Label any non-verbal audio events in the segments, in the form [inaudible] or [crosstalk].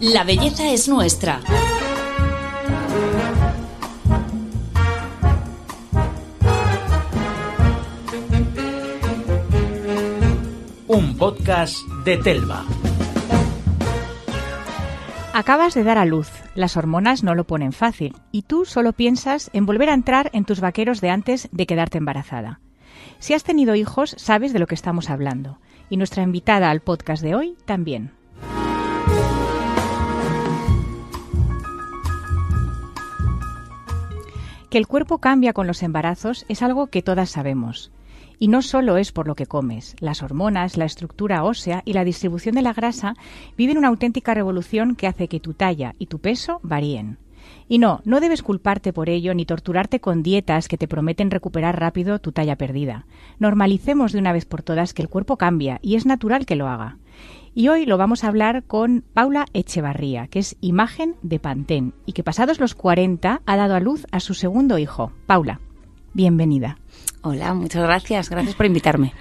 La belleza es nuestra. Un podcast de Telva. Acabas de dar a luz, las hormonas no lo ponen fácil y tú solo piensas en volver a entrar en tus vaqueros de antes de quedarte embarazada. Si has tenido hijos, sabes de lo que estamos hablando y nuestra invitada al podcast de hoy también. Que el cuerpo cambia con los embarazos es algo que todas sabemos. Y no solo es por lo que comes. Las hormonas, la estructura ósea y la distribución de la grasa viven una auténtica revolución que hace que tu talla y tu peso varíen. Y no, no debes culparte por ello ni torturarte con dietas que te prometen recuperar rápido tu talla perdida. Normalicemos de una vez por todas que el cuerpo cambia y es natural que lo haga. Y hoy lo vamos a hablar con Paula Echevarría, que es imagen de Pantén y que pasados los 40 ha dado a luz a su segundo hijo. Paula, bienvenida. Hola, muchas gracias. Gracias por invitarme.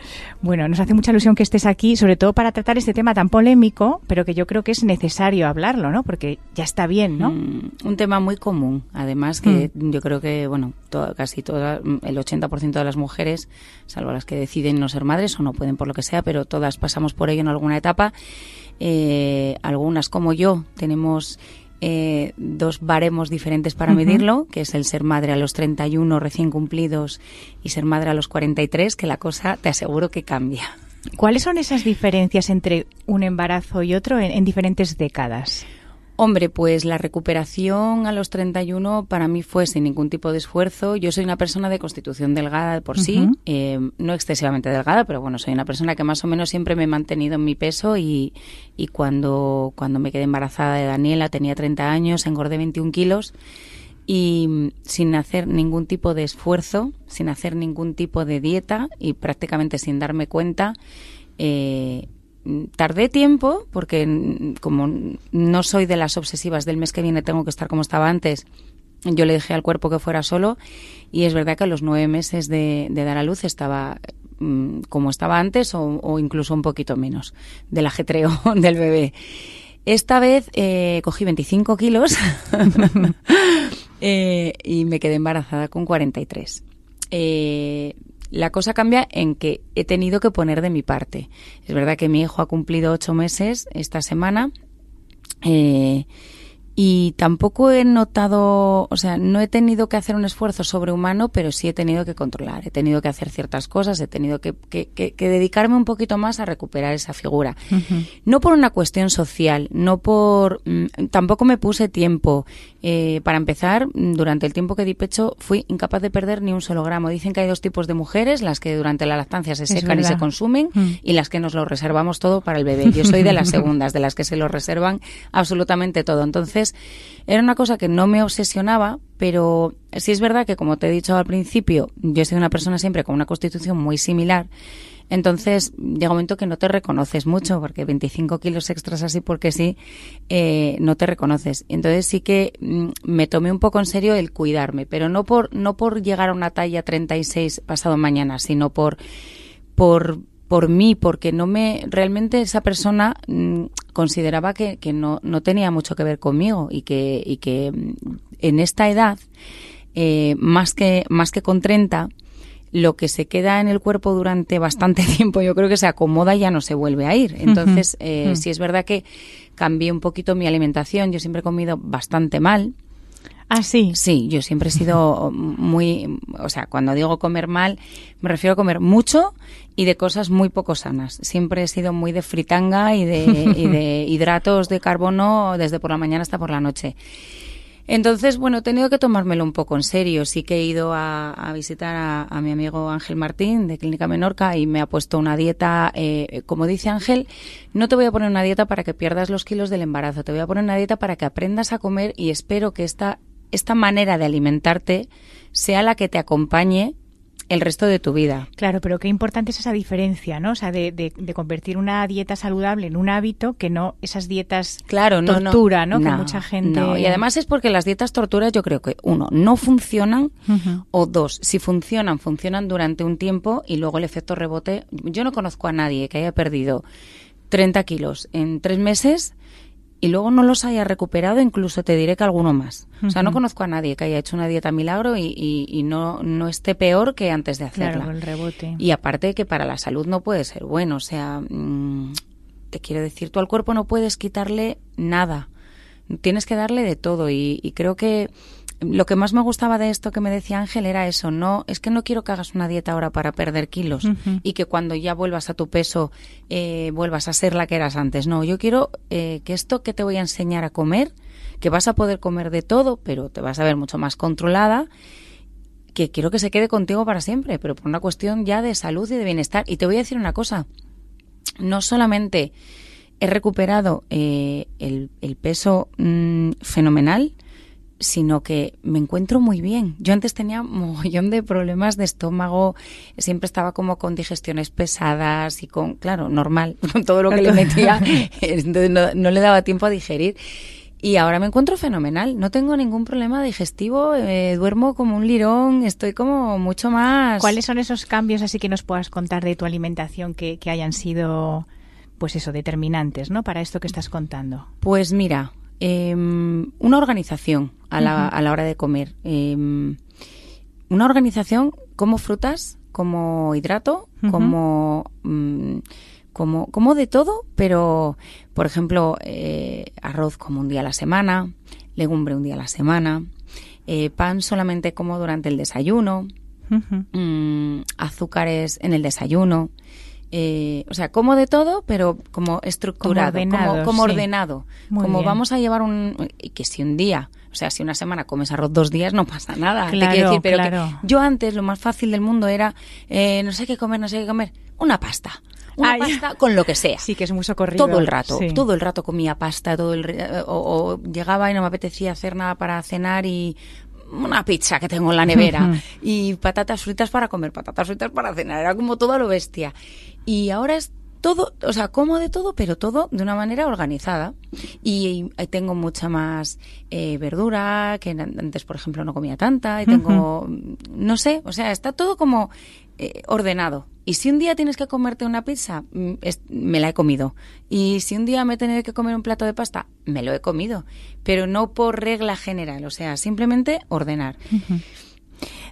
Bueno, nos hace mucha ilusión que estés aquí, sobre todo para tratar este tema tan polémico, pero que yo creo que es necesario hablarlo, ¿no? Porque ya está bien, ¿no? Mm, un tema muy común, además que mm. yo creo que, bueno, casi toda, el 80% de las mujeres, salvo las que deciden no ser madres o no pueden por lo que sea, pero todas pasamos por ello en alguna etapa. Eh, algunas, como yo, tenemos eh, dos baremos diferentes para medirlo, que es el ser madre a los 31 recién cumplidos y ser madre a los 43, que la cosa te aseguro que cambia. ¿Cuáles son esas diferencias entre un embarazo y otro en diferentes décadas? Hombre, pues la recuperación a los 31 para mí fue sin ningún tipo de esfuerzo. Yo soy una persona de constitución delgada por sí, eh, no excesivamente delgada, pero bueno, soy una persona que más o menos siempre me he mantenido en mi peso y, y cuando, cuando me quedé embarazada de Daniela tenía 30 años, engordé 21 kilos y sin hacer ningún tipo de esfuerzo, sin hacer ningún tipo de dieta y prácticamente sin darme cuenta, eh, tardé tiempo, porque como no soy de las obsesivas del mes que viene, tengo que estar como estaba antes. Yo le dije al cuerpo que fuera solo y es verdad que a los nueve meses de, dar a luz estaba mm, como estaba antes o, incluso un poquito menos del ajetreo [laughs] del bebé. Esta vez eh, cogí 25 kilos [laughs] eh, y me quedé embarazada con 43. Eh, la cosa cambia en que he tenido que poner de mi parte. Es verdad que mi hijo ha cumplido ocho meses esta semana. Eh, y tampoco he notado, o sea, no he tenido que hacer un esfuerzo sobrehumano, pero sí he tenido que controlar, he tenido que hacer ciertas cosas, he tenido que, dedicarme un poquito más a recuperar esa figura. No por una cuestión social, no por, mm, tampoco me puse tiempo. Eh, para empezar, durante el tiempo que di pecho fui incapaz de perder ni un solo gramo. Dicen que hay dos tipos de mujeres, las que durante la lactancia se secan y se consumen mm. y las que nos lo reservamos todo para el bebé. Yo soy de las [laughs] segundas, de las que se lo reservan absolutamente todo. Entonces, era una cosa que no me obsesionaba, pero sí es verdad que, como te he dicho al principio, yo soy una persona siempre con una constitución muy similar. Entonces llega un momento que no te reconoces mucho, porque 25 kilos extras así porque sí, eh, no te reconoces. Entonces sí que mm, me tomé un poco en serio el cuidarme, pero no por, no por llegar a una talla 36 pasado mañana, sino por, por por mí, porque no me realmente esa persona mm, consideraba que, que no, no, tenía mucho que ver conmigo y que, y que mm, en esta edad, eh, más, que, más que con 30, lo que se queda en el cuerpo durante bastante [laughs] tiempo, yo creo que se acomoda y ya no se vuelve a ir. Entonces, eh, sí es verdad que cambié un poquito mi alimentación. Yo siempre he comido bastante mal. Ah, sí. Sí, yo siempre he sido muy, o sea, cuando digo comer mal, me refiero a comer mucho y de cosas muy poco sanas. Siempre he sido muy de fritanga y de, y de [laughs] hidratos de carbono desde por la mañana hasta por la noche. Entonces, bueno, he tenido que tomármelo un poco en serio. Sí que he ido a, visitar a, mi amigo Ángel Martín de Clínica Menorca y me ha puesto una dieta, eh, como dice Ángel, no te voy a poner una dieta para que pierdas los kilos del embarazo, te voy a poner una dieta para que aprendas a comer y espero que esta esta manera de alimentarte sea la que te acompañe el resto de tu vida. Claro, pero qué importante es esa diferencia, ¿no? O sea, de, de, convertir una dieta saludable en un hábito que no esas dietas claro, no, tortura, ¿no? que mucha gente... No. Y además es porque las dietas torturas yo creo que, uno, no funcionan, o dos, si funcionan, funcionan durante un tiempo y luego el efecto rebote... Yo no conozco a nadie que haya perdido 30 kilos en tres meses y luego no los haya recuperado, incluso te diré que alguno más. O sea, no conozco a nadie que haya hecho una dieta milagro y, y, no, no esté peor que antes de hacerla. Claro, el rebote. Y aparte que para la salud no puede ser bueno. O sea, mm, te quiero decir, tú al cuerpo no puedes quitarle nada. Tienes que darle de todo y, y creo que lo que más me gustaba de esto que me decía Ángel era eso, no, es que no quiero que hagas una dieta ahora para perder kilos y que cuando ya vuelvas a tu peso eh, vuelvas a ser la que eras antes. No, yo quiero eh, que esto que te voy a enseñar a comer, que vas a poder comer de todo, pero te vas a ver mucho más controlada, que quiero que se quede contigo para siempre, pero por una cuestión ya de salud y de bienestar. Y te voy a decir una cosa, no solamente he recuperado eh, el, peso mm, fenomenal, sino que me encuentro muy bien. Yo antes tenía un mogollón de problemas de estómago, siempre estaba como con digestiones pesadas y con, claro, normal, [laughs] con todo lo que le metía, [laughs] no, le daba tiempo a digerir. Y ahora me encuentro fenomenal, no tengo ningún problema digestivo, eh, duermo como un lirón, estoy como mucho más... ¿Cuáles son esos cambios así que nos puedas contar de tu alimentación que, que hayan sido, pues eso, determinantes, ¿no? Para esto que estás contando. Pues mira, Em, una organización a la, a la, hora de comer. Em, una organización como frutas, como hidrato, como, mm, como, como de todo, pero, por ejemplo, eh, arroz como un día a la semana, legumbre un día a la semana, eh, pan solamente como durante el desayuno, mm, azúcares en el desayuno, eh, o sea, como de todo, pero como estructurado, como ordenado, como, vamos a llevar un... Que si un día, o sea, si una semana comes arroz dos días, no pasa nada. decir, pero yo antes lo más fácil del mundo era, eh, no sé qué comer, no sé qué comer, una pasta. Una pasta con lo que sea. Sí, que es muy socorrido. Todo el rato, todo el rato comía pasta, todo el o, llegaba y no me apetecía hacer nada para cenar y una pizza que tengo en la nevera y patatas fritas para comer, patatas fritas para cenar, era como todo a lo bestia. Y ahora es todo, o sea, como de todo, pero todo de una manera organizada. Y, tengo mucha más eh, verdura, que antes, por ejemplo, no comía tanta, y tengo, no sé, o sea, está todo como eh, ordenado. Y si un día tienes que comerte una pizza, mm, me la he comido. Y si un día me he tenido que comer un plato de pasta, me lo he comido. Pero no por regla general, o sea, simplemente ordenar.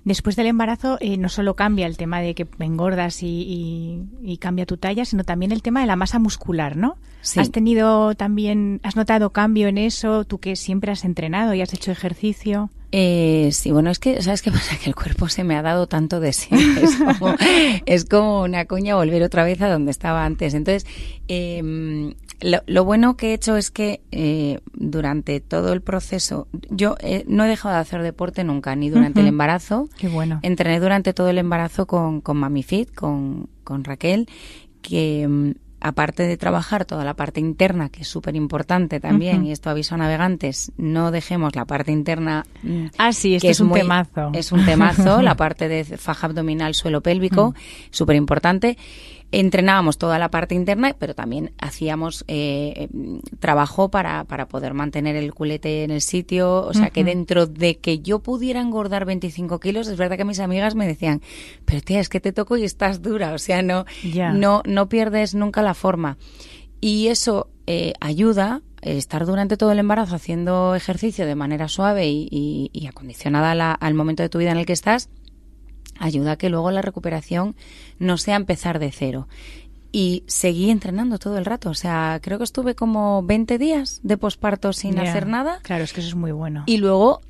Después del embarazo eh, no solo cambia el tema de que engordas y, cambia tu talla, sino también el tema de la masa muscular, ¿no? ¿Has tenido también, has notado cambio en eso, tú que siempre has entrenado y has hecho ejercicio? Eh, sí, bueno, es que, ¿sabes qué pasa? [laughs] Que el cuerpo se me ha dado tanto de sí. Es como, [laughs] es como una cuña volver otra vez a donde estaba antes. Entonces, eh, lo, bueno que he hecho es que eh, durante todo el proceso, yo eh, no he dejado de hacer deporte nunca, ni durante el embarazo. Qué bueno. Entrené durante todo el embarazo con, con Mami Fit, con, con Raquel, que mm, aparte de trabajar toda la parte interna, que es súper importante también, y esto aviso a navegantes, no dejemos la parte interna. Mm, ah, sí, que es, un temazo. Es un temazo, [laughs] la parte de faja abdominal, suelo pélvico, súper importante entrenábamos toda la parte interna, pero también hacíamos eh, trabajo para, para poder mantener el culete en el sitio. O sea, que dentro de que yo pudiera engordar 25 kilos, es verdad que mis amigas me decían, pero tía, es que te toco y estás dura. O sea, no, no, no pierdes nunca la forma. Y eso eh, ayuda eh, estar durante todo el embarazo haciendo ejercicio de manera suave y, acondicionada al momento de tu vida en el que estás ayuda a que luego la recuperación no sea empezar de cero. Y seguí entrenando todo el rato. O sea, creo que estuve como 20 días de posparto sin hacer nada. Claro, es que eso es muy bueno. Y luego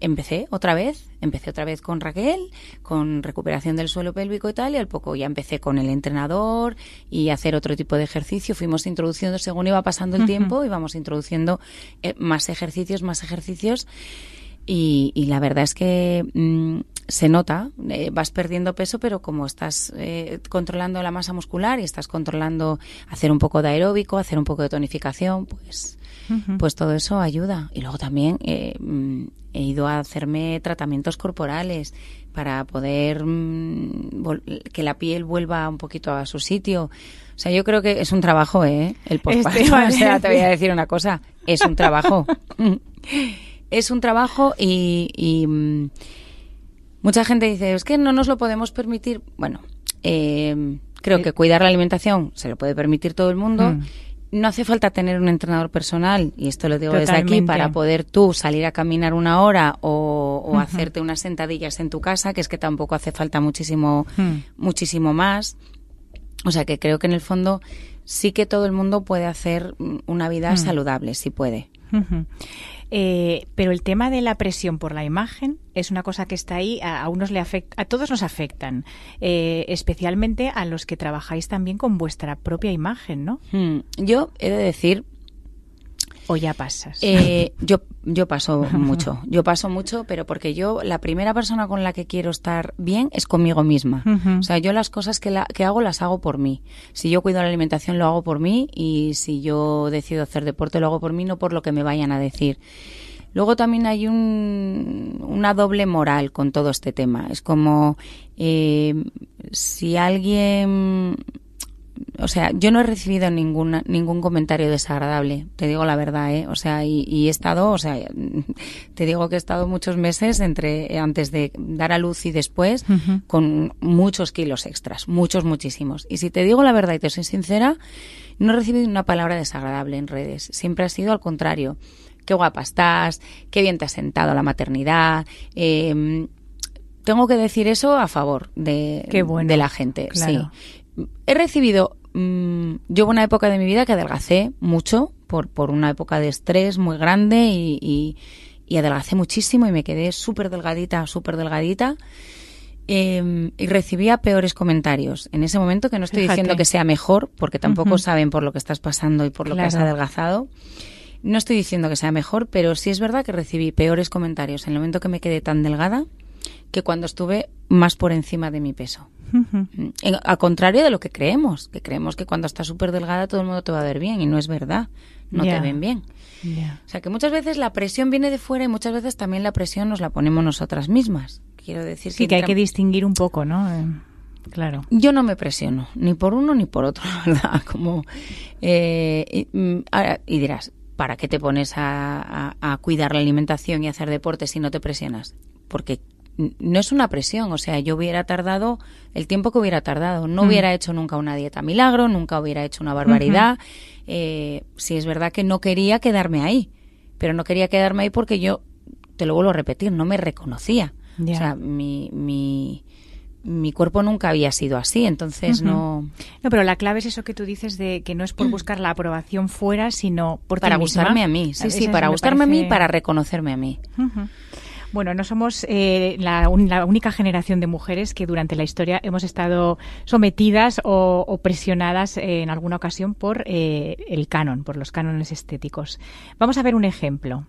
empecé otra vez. Empecé otra vez con Raquel, con recuperación del suelo pélvico y tal. Y al poco ya empecé con el entrenador y hacer otro tipo de ejercicio. Fuimos introduciendo, según iba pasando el tiempo, íbamos introduciendo eh, más ejercicios, más ejercicios. Y, la verdad es que mm, se nota, eh, vas perdiendo peso, pero como estás eh, controlando la masa muscular y estás controlando hacer un poco de aeróbico, hacer un poco de tonificación, pues, pues todo eso ayuda. Y luego también eh, he ido a hacerme tratamientos corporales para poder mm, que la piel vuelva un poquito a su sitio. O sea, yo creo que es un trabajo, ¿eh? El postparto. Este, [laughs] o sea, te voy a decir una cosa, es un trabajo. [laughs] es un trabajo y mm, Mucha gente dice, es que no nos lo podemos permitir. Bueno, eh, creo que cuidar la alimentación se lo puede permitir todo el mundo. Mm. no hace falta tener un entrenador personal, y esto lo digo desde aquí, para poder tú salir a caminar una hora o, hacerte unas sentadillas en tu casa, que es que tampoco hace falta muchísimo, hmm. muchísimo más. O sea que creo que en el fondo sí que todo el mundo puede hacer una vida hmm. saludable, si puede. Eh, pero el tema de la presión por la imagen es una cosa que está ahí, a, unos le afecta, a todos nos afectan, eh, especialmente a los que trabajáis también con vuestra propia imagen, ¿no? Hmm. Yo he de decir ¿O ya pasas? Eh, yo, yo paso mucho, [laughs] yo paso mucho, pero porque yo, la primera persona con la que quiero estar bien es conmigo misma. O sea, yo las cosas que, la, que hago las hago por mí. Si yo cuido la alimentación, lo hago por mí y si yo decido hacer deporte, lo hago por mí, no por lo que me vayan a decir. Luego también hay un, una doble moral con todo este tema. Es como eh, si alguien o sea, yo no he recibido ningún, ningún comentario desagradable, te digo la verdad, ¿eh? O sea, y, he estado, o sea, [laughs] te digo que he estado muchos meses entre, antes de dar a luz y después, con muchos kilos extras, muchos, muchísimos. Y si te digo la verdad y te soy sincera, no he recibido una palabra desagradable en redes. Siempre ha sido al contrario. Qué guapa estás, qué bien te has sentado la maternidad, eh, tengo que decir eso a favor de, de la gente. Sí he recibido, mm, yo una época de mi vida que adelgacé mucho por, por una época de estrés muy grande y, y, adelgacé muchísimo y me quedé súper delgadita, súper delgadita. Em, y recibía peores comentarios en ese momento, que no estoy diciendo que sea mejor, porque tampoco saben por lo que estás pasando y por lo que has adelgazado. No estoy diciendo que sea mejor, pero sí es verdad que recibí peores comentarios en el momento que me quedé tan delgada que cuando estuve más por encima de mi peso. Al contrario de lo que creemos, que creemos que cuando estás súper delgada todo el mundo te va a ver bien y no es verdad, no te ven bien. O sea que muchas veces la presión viene de fuera y muchas veces también la presión nos la ponemos nosotras mismas. Quiero decir sí, que, hay que distinguir un poco, ¿no? Eh, claro. Yo no me presiono, ni por uno ni por otro, [laughs] verdad. Como, eh, mm, y, dirás, ¿para qué te pones a, a, cuidar la alimentación y hacer deporte si no te presionas? Porque no es una presión, o sea, yo hubiera tardado el tiempo que hubiera tardado, no mm. hubiera hecho nunca una dieta milagro, nunca hubiera hecho una barbaridad. eh, sí es verdad que no quería quedarme ahí, pero no quería quedarme ahí porque yo, te lo vuelvo a repetir, no me reconocía. O sea, mi, mi, mi cuerpo nunca había sido así, entonces no... No, pero la clave es eso que tú dices de que no es por mm. buscar la aprobación fuera, sino por Para gustarme a mí, sí, sí, para gustarme a mí, para reconocerme a mí. Bueno, no somos eh, la, única generación de mujeres que durante la historia hemos estado sometidas o, presionadas en alguna ocasión por eh, el canon, por los cánones estéticos. Vamos a ver un ejemplo.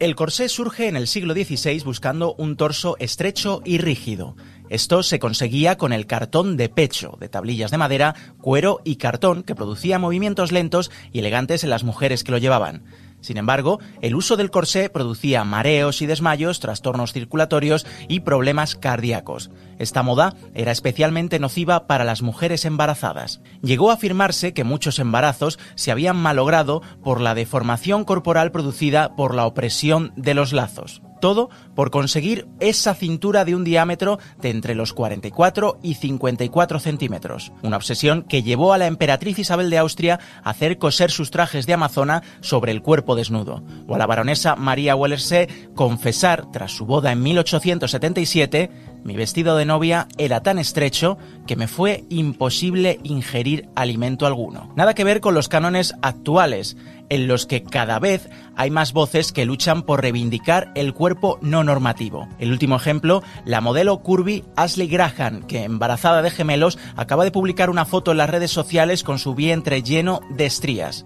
El corsé surge en el siglo XVI buscando un torso estrecho y rígido. Esto se conseguía con el cartón de pecho, de tablillas de madera, cuero y cartón que producía movimientos lentos y elegantes en las mujeres que lo llevaban. Sin embargo, el uso del corsé producía mareos y desmayos, trastornos circulatorios y problemas cardíacos. Esta moda era especialmente nociva para las mujeres embarazadas. Llegó a afirmarse que muchos embarazos se habían malogrado por la deformación corporal producida por la opresión de los lazos todo por conseguir esa cintura de un diámetro de entre los 44 y 54 centímetros. Una obsesión que llevó a la emperatriz Isabel de Austria a hacer coser sus trajes de amazona sobre el cuerpo desnudo, o a la baronesa María Wellersee confesar, tras su boda en 1877, mi vestido de novia era tan estrecho que me fue imposible ingerir alimento alguno. Nada que ver con los cánones actuales, en los que cada vez hay más voces que luchan por reivindicar el cuerpo no normativo. El último ejemplo, la modelo curvy Ashley Graham, que embarazada de gemelos acaba de publicar una foto en las redes sociales con su vientre lleno de estrías.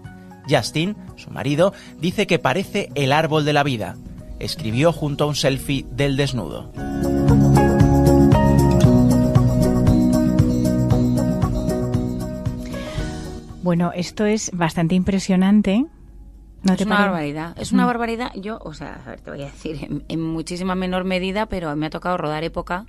Justin, su marido, dice que parece el árbol de la vida. Escribió junto a un selfie del desnudo. Bueno, esto es bastante impresionante. ¿No es una barbaridad. Es una mm. barbaridad. Yo, o sea, a ver, te voy a decir, en, muchísima menor medida, pero me ha tocado rodar época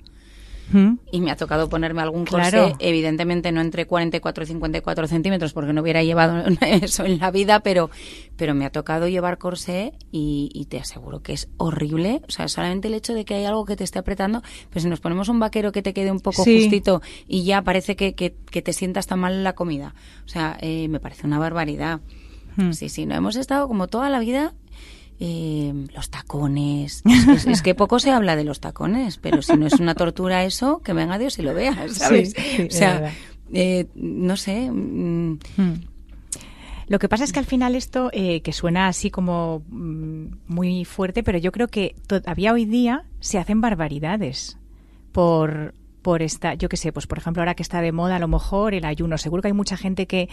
y me ha tocado ponerme algún corsé, evidentemente no entre 44 y 54 centímetros porque no hubiera llevado [laughs] eso en la vida, pero, pero me ha tocado llevar corsé y, te aseguro que es horrible. O sea, solamente el hecho de que hay algo que te esté apretando, pues si nos ponemos un vaquero que te quede un poco justito y ya parece que, que, te sientas tan mal en la comida. O sea, eh, me parece una barbaridad. Sí, sí, no hemos estado como toda la vida eh, los tacones. Es, que poco se habla de los tacones, pero si no es una tortura eso, que venga Dios y lo vea, ¿sabes? o sea, eh, no sé. Mm. Hmm. Lo que pasa es que al final esto, eh, que suena así como mm, muy fuerte, pero yo creo que todavía hoy día se hacen barbaridades por, por esta, yo qué sé, pues por ejemplo ahora que está de moda a lo mejor el ayuno, seguro que hay mucha gente que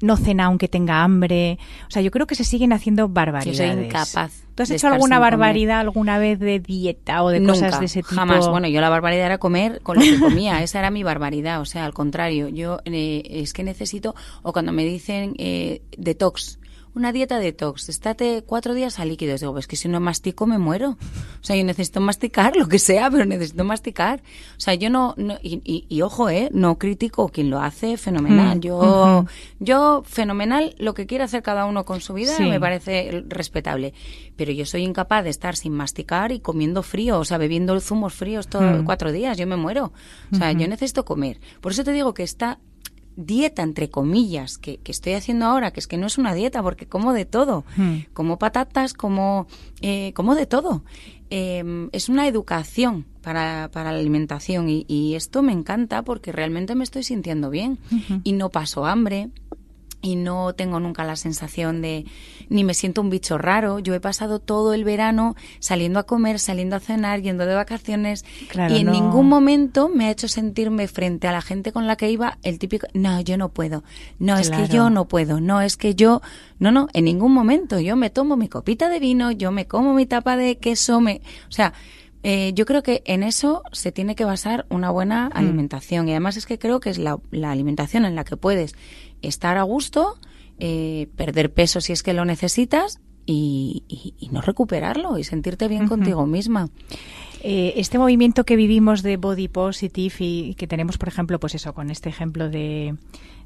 no cena aunque tenga hambre, o sea, yo creo que se siguen haciendo barbaridades. Yo soy incapaz. ¿Tú has hecho alguna barbaridad alguna vez de dieta o de cosas de ese tipo? Jamás. Bueno, yo la barbaridad era comer con lo que [laughs] comía, esa era mi barbaridad, o sea, al contrario, yo eh, es que necesito, o cuando me dicen eh, detox, una dieta detox, estate cuatro días a líquidos. Digo, es que si no mastico me muero. O sea, yo necesito masticar, lo que sea, pero necesito masticar. O sea, yo no, y, ojo, eh, no critico quien lo hace, fenomenal. Mm, yo, yo, fenomenal, lo que quiere hacer cada uno con su vida me parece respetable. Pero yo soy incapaz de estar sin masticar y comiendo frío, o sea, bebiendo zumos fríos todos mm. cuatro días, yo me muero. O sea, yo necesito comer. Por eso te digo que está dieta, entre comillas, que, que, estoy haciendo ahora, que es que no es una dieta, porque como de todo, hmm. como patatas, como, eh, como de todo. Em, es una educación para, para la alimentación y, y, esto me encanta porque realmente me estoy sintiendo bien y no paso hambre y no tengo nunca la sensación de ni me siento un bicho raro. Yo he pasado todo el verano saliendo a comer, saliendo a cenar, yendo de vacaciones y en ningún momento me ha hecho sentirme frente a la gente con la que iba el típico, no, yo no puedo, no, es que yo no puedo, no, es que yo, no, no, en ningún momento. Yo me tomo mi copita de vino, yo me como mi tapa de queso, me, o sea, eh, yo creo que en eso se tiene que basar una buena mm. alimentación y además es que creo que es la, la alimentación en la que puedes estar a gusto, eh, perder peso si es que lo necesitas y, no recuperarlo y sentirte bien contigo misma. Eh, este movimiento que vivimos de body positive y que tenemos, por ejemplo, pues eso, con este ejemplo de,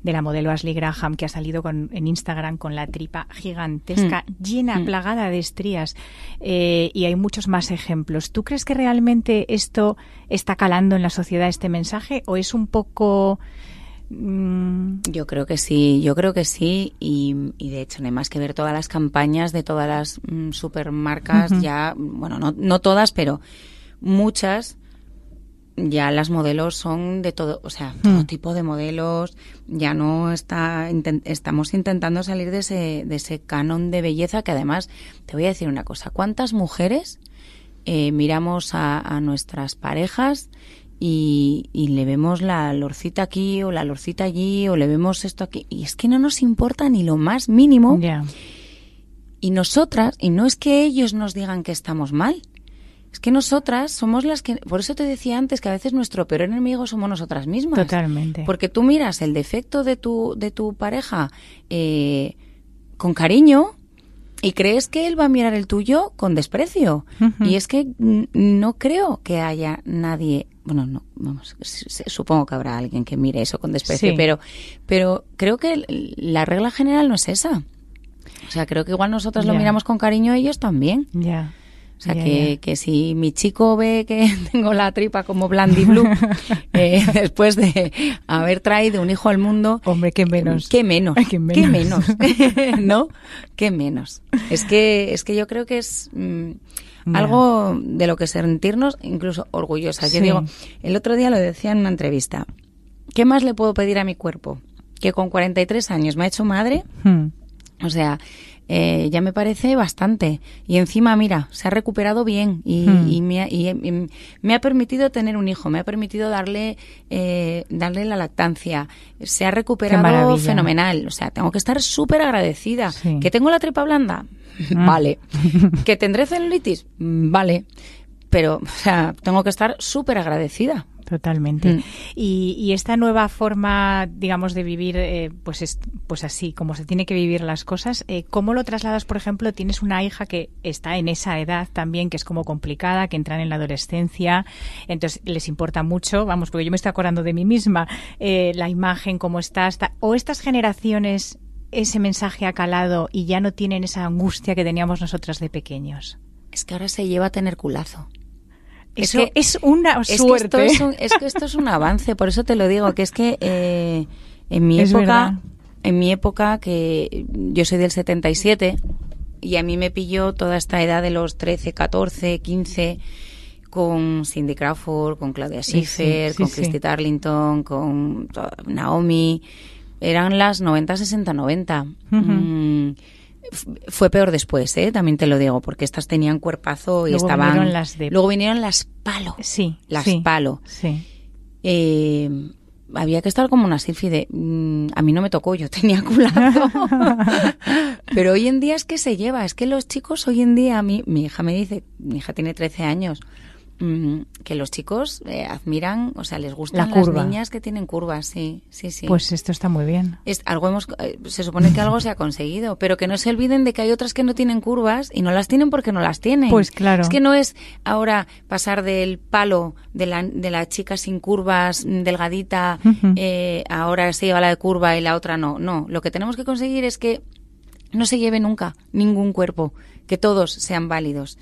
de la modelo Ashley Graham que ha salido con, en Instagram con la tripa gigantesca, mm. llena, mm. plagada de estrías, eh, y hay muchos más ejemplos. ¿Tú crees que realmente esto está calando en la sociedad este mensaje o es un poco. Yo creo que sí, yo creo que sí y, de hecho no hay más que ver todas las campañas de todas las mm, supermarcas ya, bueno, no, no todas, pero muchas ya las modelos son de todo, o sea, todo mm. tipo de modelos, ya no está, estamos intentando salir de ese, de ese canon de belleza que además, te voy a decir una cosa, ¿cuántas mujeres eh, miramos a, a, nuestras parejas y, le vemos la lorcita aquí o la lorcita allí o le vemos esto aquí y es que no nos importa ni lo más mínimo. Y nosotras, y no es que ellos nos digan que estamos mal, es que nosotras somos las que, por eso te decía antes que a veces nuestro peor enemigo somos nosotras mismas. Totalmente. Porque tú miras el defecto de tu, de tu pareja eh, con cariño y crees que él va a mirar el tuyo con desprecio. Y es que no creo que haya nadie bueno, no, vamos, supongo que habrá alguien que mire eso con desprecio, pero, pero creo que la regla general no es esa. O sea, creo que igual nosotros lo miramos con cariño, ellos también. Ya. O sea, que, que, si mi chico ve que [laughs] tengo la tripa como Blandy Blue, [laughs] eh, [laughs] después de haber traído un hijo al mundo... Hombre, qué menos. Qué menos. Qué menos. ¿No? Qué menos. Es que, es que yo creo que es... Algo de lo que sentirnos incluso orgullosas. Yo digo, el otro día lo decía en una entrevista, ¿qué más le puedo pedir a mi cuerpo? Que con 43 años me ha hecho madre. Hmm. O sea, eh, ya me parece bastante. Y encima, mira, se ha recuperado bien y, hmm. me, ha, permitido tener un hijo, me ha permitido darle, eh, darle la lactancia. Se ha recuperado fenomenal. O sea, tengo que estar súper agradecida. ¿Que tengo la tripa blanda? Mm. [laughs] vale. [laughs] ¿Que tendré celulitis? Vale. Pero, o sea, tengo que estar súper agradecida Totalmente. Mm. Y, esta nueva forma, digamos, de vivir, eh, pues, es, pues así, como se tiene que vivir las cosas, eh, ¿cómo lo trasladas, por ejemplo? Tienes una hija que está en esa edad también, que es como complicada, que entran en la adolescencia, entonces les importa mucho, vamos, porque yo me estoy acordando de mí misma, eh, la imagen, cómo está, o estas generaciones, ese mensaje ha calado y ya no tienen esa angustia que teníamos nosotras de pequeños. Es que ahora se lleva a tener culazo. Eso es, que, es una suerte. Es que, esto es, que esto es un avance, por eso te lo digo, que es que eh, en mi época, en mi época, que yo soy del 77, y a mí me pilló toda esta edad de los 13, 14, 15 con Cindy Crawford, con Claudia Schiffer, con Christy Tarlington, con Naomi. Eran las 90, 60, 90 fue peor después, ¿eh? también te lo digo, porque estas tenían cuerpazo y Luego estaban. Vinieron las de... Luego vinieron las palo. Sí. Las palo. Sí. Eh, había que estar como una selfie de. Mm, a mí no me tocó, yo tenía culazo. [laughs] Pero hoy en día es que se lleva, es que los chicos hoy en día, a mí, mi hija me dice, mi hija tiene 13 años, que los chicos eh, admiran, o sea, les gustan las niñas que tienen curvas, sí, sí, sí. Pues esto está muy bien. Es, algo hemos, eh, se supone que algo se ha conseguido, pero que no se olviden de que hay otras que no tienen curvas y no las tienen porque no las tienen. Pues claro. Es que no es ahora pasar del palo de la, de la chica sin curvas, mm, delgadita, eh, ahora se lleva la de curva y la otra no. No, lo que tenemos que conseguir es que no se lleve nunca ningún cuerpo, que todos sean válidos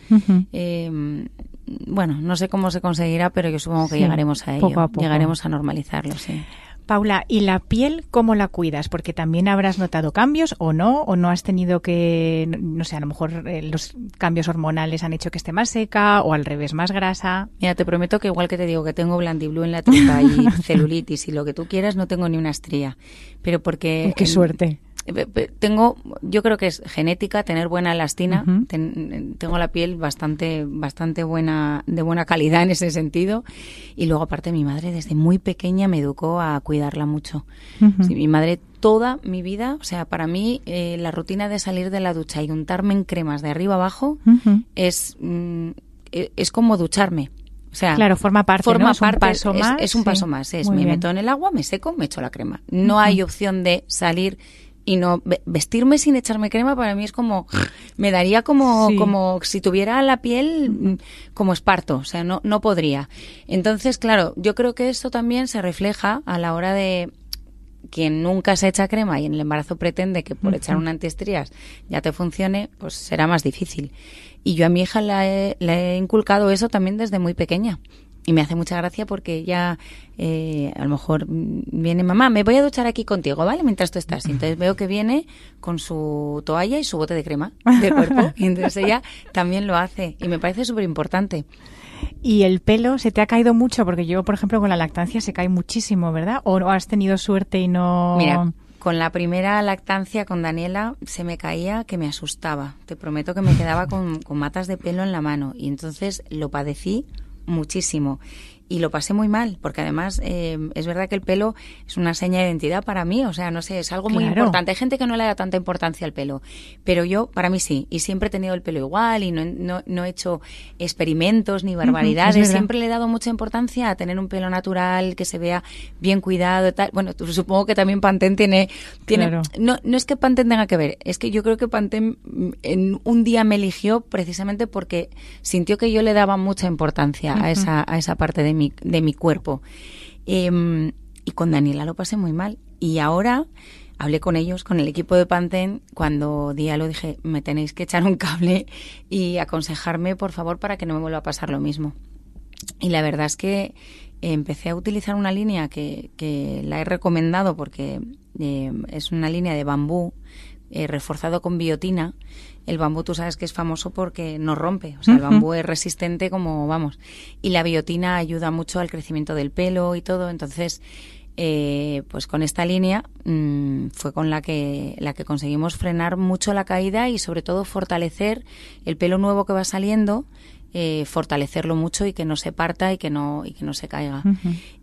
bueno, no sé cómo se conseguirá, pero yo supongo que llegaremos a ello. Llegaremos a normalizarlo, sí. Paula, ¿y la piel cómo la cuidas? Porque también habrás notado cambios o no, o no has tenido que, no sé, a lo mejor eh, los cambios hormonales han hecho que esté más seca o al revés más grasa. Mira, te prometo que igual que te digo que tengo blandiblu en la tripa y [laughs] celulitis y lo que tú quieras, no tengo ni una estría. Pero porque... ¡Qué suerte! Tengo, yo creo que es genética, tener buena elastina. tengo la piel bastante, bastante buena, de buena calidad en ese sentido. Y luego, aparte, mi madre desde muy pequeña me educó a cuidarla mucho. mi madre toda mi vida, o sea, para mí eh, la rutina de salir de la ducha y untarme en cremas de arriba abajo es, mm, e, es como ducharme. O sea, claro, forma parte, forma es un paso más. Es un paso más. Es, me meto en el agua, me seco, me echo la crema. No hay opción de salir y no vestirme sin echarme crema para mí es como me daría como como si tuviera la piel mm, como esparto o sea no no podría. Entonces claro yo creo que esto también se refleja a la hora de quien nunca se echa crema y en el embarazo pretende que por echar un antiestrías ya te funcione pues será más difícil. Y yo a mi hija le he inculcado eso también desde muy pequeña y me hace mucha gracia porque ella eh, a lo mejor viene mamá me voy a duchar aquí contigo vale mientras tú estás. Y entonces veo que viene con su toalla y su bote de crema de cuerpo. [laughs] Y entonces ella también lo hace. Y me parece súper importante y el pelo se te ha caído mucho porque yo por ejemplo con la lactancia se cae muchísimo verdad o has tenido suerte y no mira con la primera lactancia con Daniela se me caía que me asustaba. Te prometo que me quedaba con, con matas de pelo en la mano. Y entonces lo padecí muchísimo y lo pasé muy mal, porque además eh, es verdad que el pelo es una seña de identidad para mí, o sea, no sé, es algo muy importante. Hay gente que no le da tanta importancia al pelo, pero yo, para mí sí, y siempre he tenido el pelo igual y no, no, he hecho experimentos ni barbaridades, siempre le he dado mucha importancia a tener un pelo natural, que se vea bien cuidado y tal. Bueno, supongo que también Pantene tiene... tiene no, no es que Pantene tenga que ver, es que yo creo que Pantene en un día me eligió precisamente porque sintió que yo le daba mucha importancia a, esa, a esa parte de mí de mi cuerpo. Em, y con Daniela lo pasé muy mal. Y ahora hablé con ellos, con el equipo de Pantene, cuando día lo dije, me tenéis que echar un cable y aconsejarme, por favor, para que no me vuelva a pasar lo mismo. Y la verdad es que empecé a utilizar una línea que, que la he recomendado porque em, es una línea de bambú eh, reforzado con biotina. El bambú tú sabes que es famoso porque no rompe, o sea, el bambú es resistente como vamos. Y la biotina ayuda mucho al crecimiento del pelo y todo, entonces eh, pues con esta línea mm, fue con la que la que conseguimos frenar mucho la caída y sobre todo fortalecer el pelo nuevo que va saliendo eh, fortalecerlo mucho y que no se parta y que no y que no se caiga.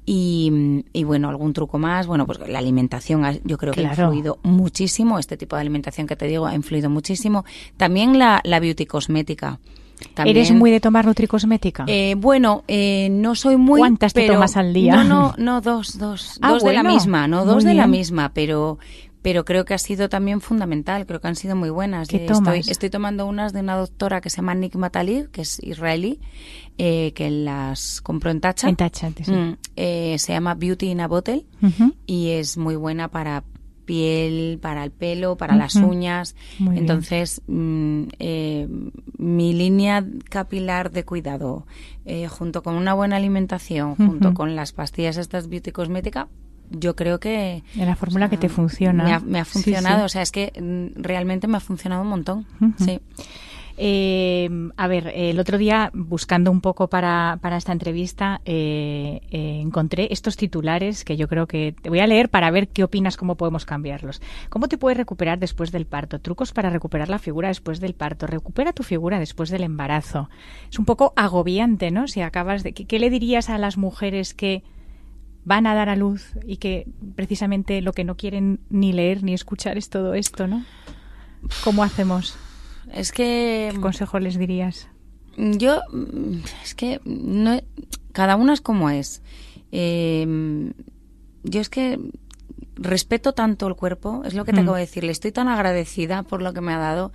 Y, y, bueno algún truco más. Bueno pues la alimentación yo creo que ha influido muchísimo este tipo de alimentación que te digo ha influido muchísimo. También la, la beauty cosmética ¿Eres muy de tomar nutricosmética? Eh, bueno, eh, no soy muy... ¿Cuántas te tomas al día? No, no, no, dos, dos. Ah, dos de la misma, no, dos de la misma, pero pero creo que ha sido también fundamental, creo que han sido muy buenas. ¿Qué Eh? Estoy, estoy tomando unas de una doctora que se llama Nick Matalib, que es israelí, eh, que las compró en Tacha. En Tachante, sí. Mm, eh, se llama Beauty in a Bottle y es muy buena para piel, para el pelo, para las uñas. Muy. Entonces, mm, eh, mi línea capilar de cuidado, eh, junto con una buena alimentación, junto con las pastillas estas beauty cosmética, yo creo que En la fórmula que te funciona. me ha, me ha Sí, funcionado. sí. O sea, es que mm, realmente me ha funcionado un montón. Sí. Eh, a ver, el otro día, buscando un poco para, para esta entrevista, eh, eh, encontré estos titulares que yo creo que te voy a leer para ver qué opinas, cómo podemos cambiarlos. ¿Cómo te puedes recuperar después del parto? Trucos para recuperar la figura después del parto. Recupera tu figura después del embarazo. Es un poco agobiante, ¿no? Si acabas de. ¿Qué, qué le dirías a las mujeres que van a dar a luz y que precisamente lo que no quieren ni leer ni escuchar es todo esto, ¿no? ¿Cómo hacemos? Es que ¿Qué consejo les dirías? Yo, mm, es que no, cada una es como es. Eh, yo es que respeto tanto el cuerpo, es lo que te Mm. acabo de decir, le estoy tan agradecida por lo que me ha dado,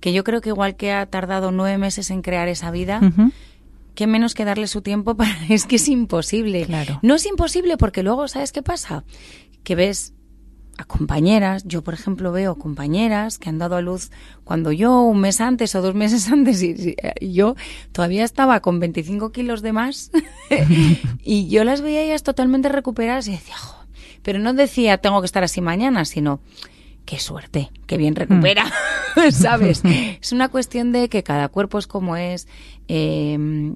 que yo creo que igual que ha tardado nueve meses en crear esa vida. Qué menos que darle su tiempo [laughs] para... Es que es imposible. Claro. No es imposible porque luego, ¿sabes qué pasa? Que ves a compañeras, yo por ejemplo veo compañeras que han dado a luz cuando yo un mes antes o dos meses [laughs] antes y, yo todavía estaba con 25 kilos de más [laughs] y yo las veía ellas totalmente recuperadas y decía, "Jo", pero no decía tengo que estar así mañana, sino qué suerte, qué bien recupera, ¿sabes? Es una cuestión de que cada cuerpo es como es, eh, mm,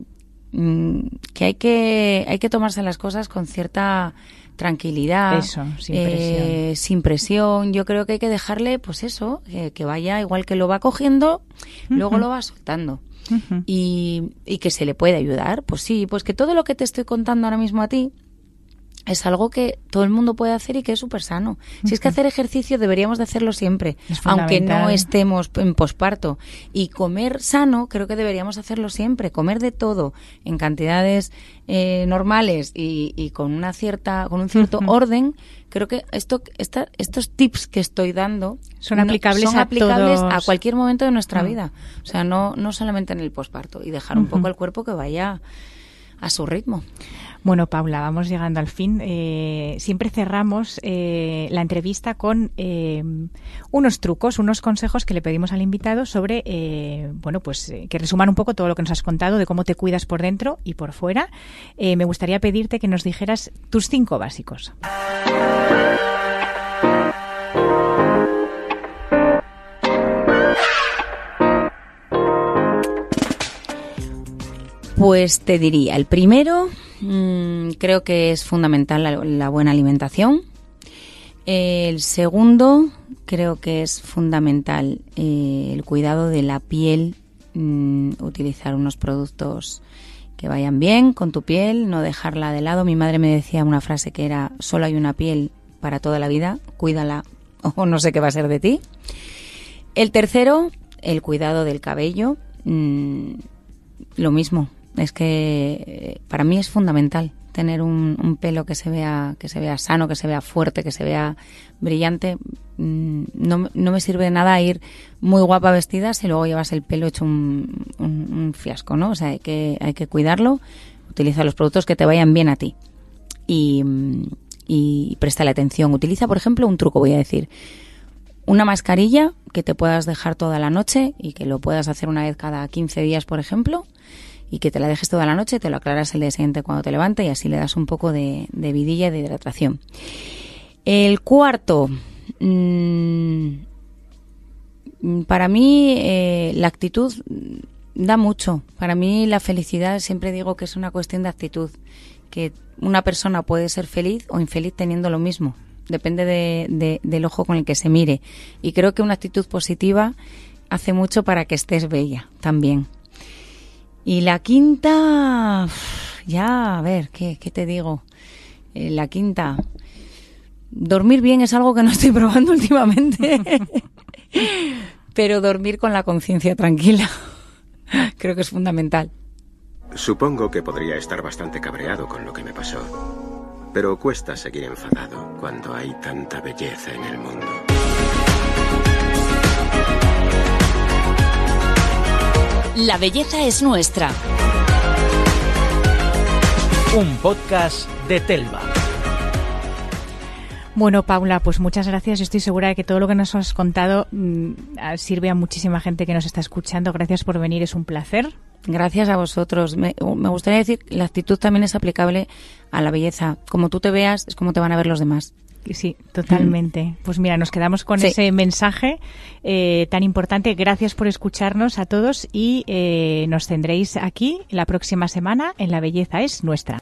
que hay que hay que tomarse las cosas con cierta tranquilidad, Eso, sin eh, presión. sin presión. Yo creo que hay que dejarle, pues eso, que, que vaya igual que lo va cogiendo, luego lo va soltando. Y, y que se le puede ayudar, pues sí, pues que todo lo que te estoy contando ahora mismo a ti es algo que todo el mundo puede hacer y que es súper sano. Si es que hacer ejercicio deberíamos de hacerlo siempre, aunque no estemos en posparto. Y comer sano creo que deberíamos hacerlo siempre, comer de todo en cantidades eh, normales y, y con una cierta, con un cierto orden. Creo que esto, esta- estos tips que estoy dando Son aplicables son a aplicables a todos. cualquier momento de nuestra Mm. vida. O sea, no, no solamente en el posparto y dejar un poco el cuerpo que vaya a su ritmo. Bueno, Paula, vamos llegando al fin. Eh, siempre cerramos eh, la entrevista con eh, unos trucos, unos consejos que le pedimos al invitado sobre, bueno, pues que resuman un poco todo lo que nos has contado de cómo te cuidas por dentro y por fuera. Me gustaría pedirte que nos dijeras tus cinco básicos. Pues te diría, el primero, mm, creo que es fundamental la, buena alimentación. El segundo, creo que es fundamental eh, el cuidado de la piel, mm, utilizar unos productos que vayan bien con tu piel, no dejarla de lado. Mi madre me decía una frase que era, solo hay una piel para toda la vida, cuídala [laughs] o no sé qué va a ser de ti. El tercero, el cuidado del cabello. mm, lo mismo. Es que eh, para mí es fundamental tener un, pelo que se vea que se vea sano, que se vea fuerte, que se vea brillante. Mm, No, no me sirve de nada ir muy guapa vestida si luego llevas el pelo hecho un, fiasco, ¿no? O sea, hay que, hay que cuidarlo. Utiliza los productos que te vayan bien a ti. Y, mm, y presta atención. Utiliza, por ejemplo, un truco, voy a decir una mascarilla que te puedas dejar toda la noche y que lo puedas hacer una vez cada 15 días, por ejemplo, y que te la dejes toda la noche, te lo aclaras el día siguiente cuando te levantes y así le das un poco de, vidilla de hidratación. El cuarto, mm, para mí eh, la actitud da mucho. Para mí la felicidad siempre digo que es una cuestión de actitud, que una persona puede ser feliz o infeliz teniendo lo mismo. Depende de- de- del ojo con el que se mire. Y creo que una actitud positiva hace mucho para que estés bella también. Y la quinta, ya, a ver, ¿qué, qué te digo? Eh, la quinta, dormir bien es algo que no estoy [laughs] probando últimamente, [laughs] pero dormir con la conciencia tranquila. [laughs] Creo que es fundamental. Supongo que podría estar bastante cabreado con lo que me pasó. Pero cuesta seguir enfadado cuando hay tanta belleza en el mundo. La belleza es nuestra. Un podcast de Telva. Bueno, Paula, pues muchas gracias. Estoy segura de que todo lo que nos has contado mm, sirve a muchísima gente que nos está escuchando. Gracias por venir, es un placer. Gracias a vosotros. Me, me gustaría decir, la actitud también es aplicable a la belleza. Como tú te veas, es como te van a ver los demás. Sí, totalmente. Pues mira, nos quedamos con Sí. ese mensaje eh, tan importante. Gracias por escucharnos a todos y eh, nos tendréis aquí la próxima semana en La Belleza es Nuestra.